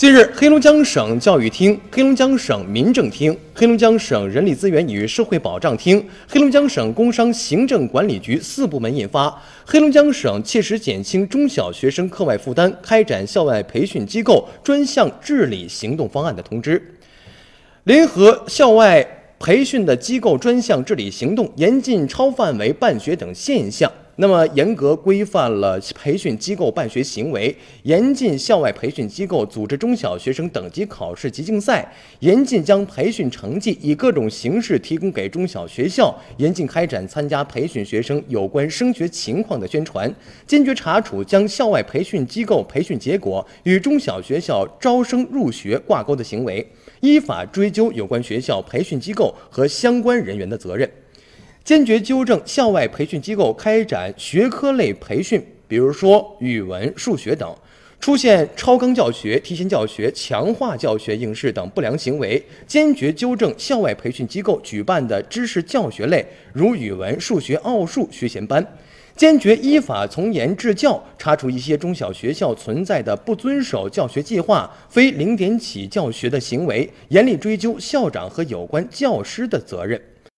近日，黑龙江省教育厅、黑龙江省民政厅、黑龙江省人力资源与社会保障厅、黑龙江省工商行政管理局四部门印发《黑龙江省切实减轻中小学生课外负担，开展校外培训机构专项治理行动方案》的通知，联合校外培训的机构专项治理行动，严禁超范围办学等现象。那么，严格规范了培训机构办学行为，严禁校外培训机构组织中小学生等级考试及竞赛，严禁将培训成绩以各种形式提供给中小学校，严禁开展参加培训学生有关升学情况的宣传，坚决查处将校外培训机构培训结果与中小学校招生入学挂钩的行为，依法追究有关学校、培训机构和相关人员的责任。坚决纠正校外培训机构开展学科类培训，比如说语文、数学等，出现超纲教学、提前教学、强化教学应试等不良行为；坚决纠正校外培训机构举办的知识教学类，如语文、数学、奥数学前班；坚决依法从严治教，查处一些中小学校存在的不遵守教学计划、非零点起教学的行为，严厉追究校长和有关教师的责任。